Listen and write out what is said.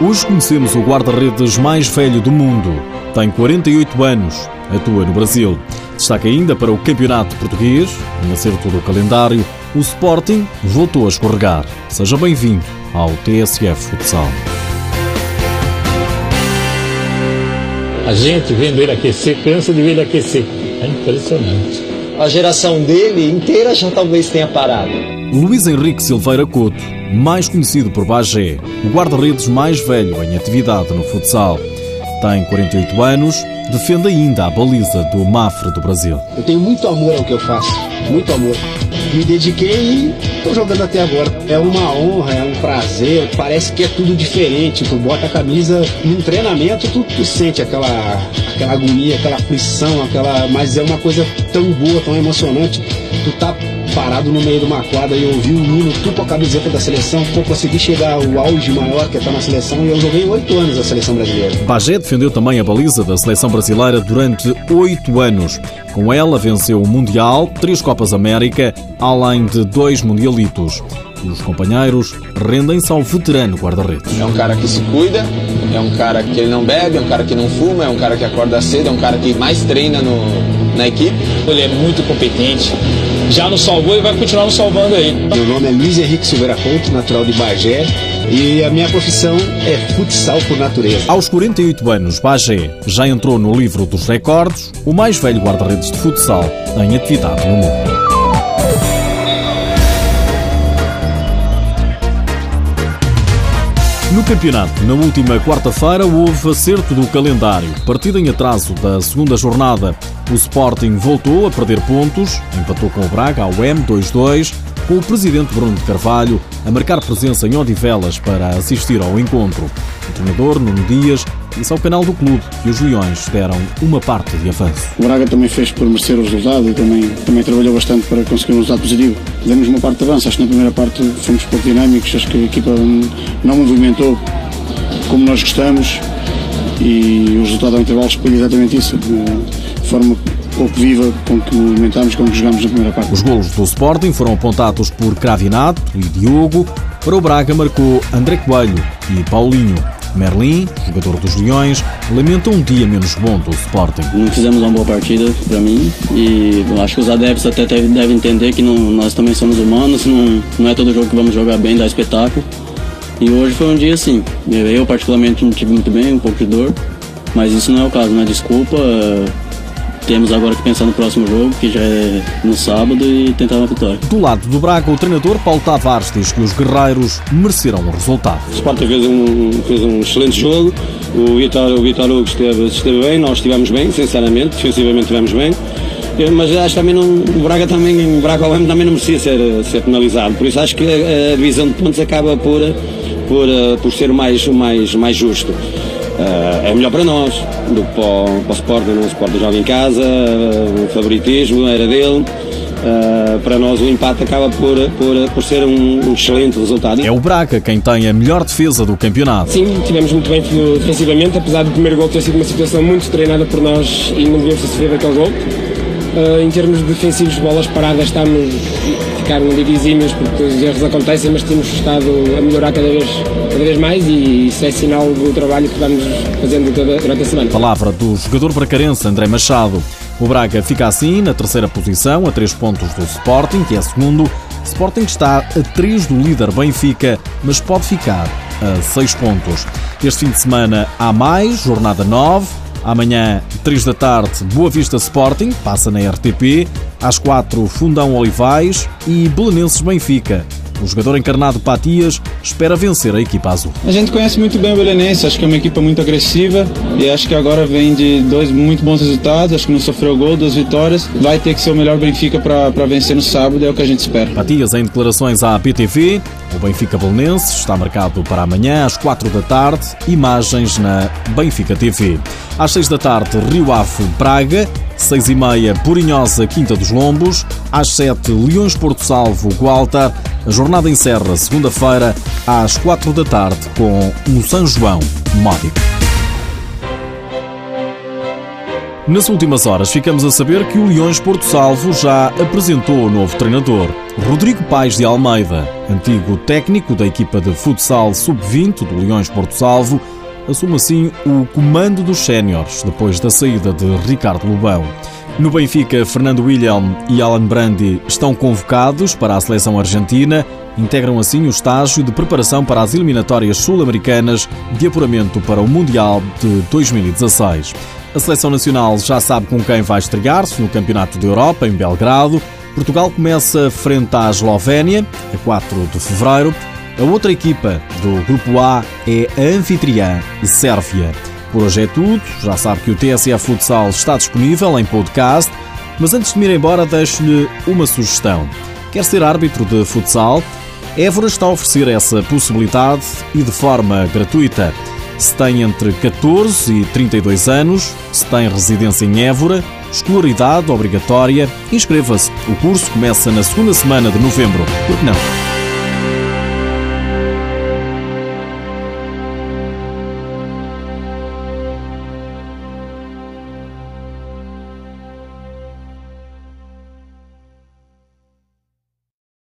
Hoje conhecemos o guarda-redes mais velho do mundo. Tem 48 anos, atua no Brasil. Destaca ainda para o Campeonato Português, em acerto do calendário, o Sporting voltou a escorregar. Seja bem-vindo ao TSF Futsal. A gente vendo ele aquecer, cansa de ver ele aquecer. É impressionante. A geração dele inteira já talvez tenha parado. Luís Henrique Silveira Couto, mais conhecido por Bagé, o guarda-redes mais velho em atividade no futsal. Tem 48 anos, defende ainda a baliza do Mafra do Brasil. Eu tenho muito amor ao que eu faço, muito amor. Me dediquei e estou jogando até agora. É uma honra, é um prazer, parece que é tudo diferente. Tu bota a camisa num treinamento, tu, tu sente aquela, aquela agonia, aquela aflição, aquela. Mas é uma coisa tão boa, tão emocionante. Tu tá parado no meio de uma quadra e ouvir o hino, tu com a camiseta da seleção, pô, consegui chegar ao auge maior que é estar na seleção e eu joguei oito anos na seleção brasileira. Bagé defendeu também a baliza da seleção brasileira durante oito anos. Com ela venceu o Mundial, três Copas América, além de dois Mundialitos. Os companheiros rendem-se ao veterano guarda-redes. É um cara que se cuida, é um cara que ele não bebe, é um cara que não fuma, é um cara que acorda cedo, é um cara que mais treina no, na equipe. Ele é muito competente, já nos salvou e vai continuar nos salvando aí. Meu nome é Luiz Henrique Silveira Couto, natural de Bagé, e a minha profissão é futsal por natureza. Aos 48 anos, Bagé já entrou no livro dos recordes, o mais velho guarda-redes de futsal em atividade no mundo. No campeonato, na última quarta-feira, houve acerto do calendário. Partida em atraso da segunda jornada. O Sporting voltou a perder pontos, empatou com o Braga ao M2-2, com o presidente Bruno de Carvalho a marcar presença em Odivelas para assistir ao encontro. O treinador, Nuno Dias, disse ao canal do clube que os Leões deram uma parte de avanço. O Braga também fez por merecer o resultado e também, também trabalhou bastante para conseguir um resultado positivo. Demos uma parte de avanço, acho que na primeira parte fomos pouco dinâmicos, acho que a equipa não movimentou como nós gostamos e o resultado ao intervalo explica exatamente isso. De forma pouco viva com que movimentámos, com que jogámos na primeira parte. Os golos do Sporting foram apontados por Cravinato e Diogo. Para o Braga marcou André Coelho e Paulinho. Merlin, jogador dos Leões, lamenta um dia menos bom do Sporting. Não fizemos uma boa partida para mim e acho que os adeptos até devem entender que não, nós também somos humanos, não, não é todo jogo que vamos jogar bem, dar espetáculo. E hoje foi um dia assim. Eu particularmente não tive muito bem, um pouco de dor, mas isso não é o caso, não é desculpa. Temos agora que pensar no próximo jogo, que já é no sábado, e tentar uma vitória. Do lado do Braga, o treinador Paulo Tavares diz que os guerreiros mereceram o resultado. O Sporting fez um, fez um excelente jogo, o Vitor, o Vitor Hugo esteve, esteve bem, nós estivemos bem, sinceramente, defensivamente estivemos bem. Mas acho que também não, o Braga também, o Braga ao também não merecia ser, ser penalizado. Por isso acho que a, a divisão de pontos acaba por, por, por ser o mais, o mais, mais justo. Uh, é melhor para nós do que para o, para o Sporting. O Sporting joga em casa, uh, o favoritismo era dele. Uh, para nós o empate acaba por, por, por ser um, um, excelente resultado. É o Braga quem tem a melhor defesa do campeonato. Sim, tivemos muito bem defensivamente, apesar do primeiro gol ter sido uma situação muito treinada por nós e não devíamos ter sofrido aquele gol. Uh, em termos defensivos, bolas paradas, estamos ficaram divisíveis porque os erros acontecem, mas temos estado a melhorar cada vez, cada vez mais e isso é sinal do trabalho que vamos fazendo toda, durante a semana. Palavra do jogador bracarense André Machado. O Braga fica assim na terceira posição, a três pontos do Sporting, que é segundo. Sporting está a três do líder Benfica, mas pode ficar a seis pontos. Este fim de semana há mais, jornada 9. Amanhã, 3 da tarde, Boa Vista Sporting, passa na RTP. Às 4, Fundão Olivais e Belenenses Benfica. O jogador encarnado Patias espera vencer a equipa azul. A gente conhece muito bem o Belenense, acho que é uma equipa muito agressiva e acho que agora vem de dois muito bons resultados, acho que não sofreu gol, duas vitórias. Vai ter que ser o melhor Benfica para vencer no sábado, é o que a gente espera. Patias em declarações à PTV, o Benfica Belenense está marcado para amanhã às 4 da tarde, imagens na Benfica TV. Às 6 da tarde, Rio Ave Praga, 6 e meia, Purinhosa, Quinta dos Lombos. Às 7, Leões Porto Salvo, Gualtar. A jornada encerra segunda-feira, às 4 da tarde, com o São João Módico. Nas últimas horas ficamos a saber que o Leões Porto Salvo já apresentou o novo treinador, Rodrigo Paes de Almeida, antigo técnico da equipa de futsal sub-20 do Leões Porto Salvo, assume assim o comando dos séniores depois da saída de Ricardo Lobão. No Benfica, Fernando William e Alan Brandi estão convocados para a seleção argentina, integram assim o estágio de preparação para as eliminatórias sul-americanas de apuramento para o Mundial de 2016. A seleção nacional já sabe com quem vai estrear-se no Campeonato da Europa, em Belgrado. Portugal começa frente à Eslovénia, a 4 de fevereiro. A outra equipa do Grupo A é a anfitriã Sérvia. Por hoje é tudo. Já sabe que o TSF Futsal está disponível em podcast. Mas antes de me ir embora, deixo-lhe uma sugestão. Quer ser árbitro de futsal? Évora está a oferecer essa possibilidade e de forma gratuita. Se tem entre 14 e 32 anos, se tem residência em Évora, escolaridade obrigatória, inscreva-se. O curso começa na segunda semana de novembro. Por que não?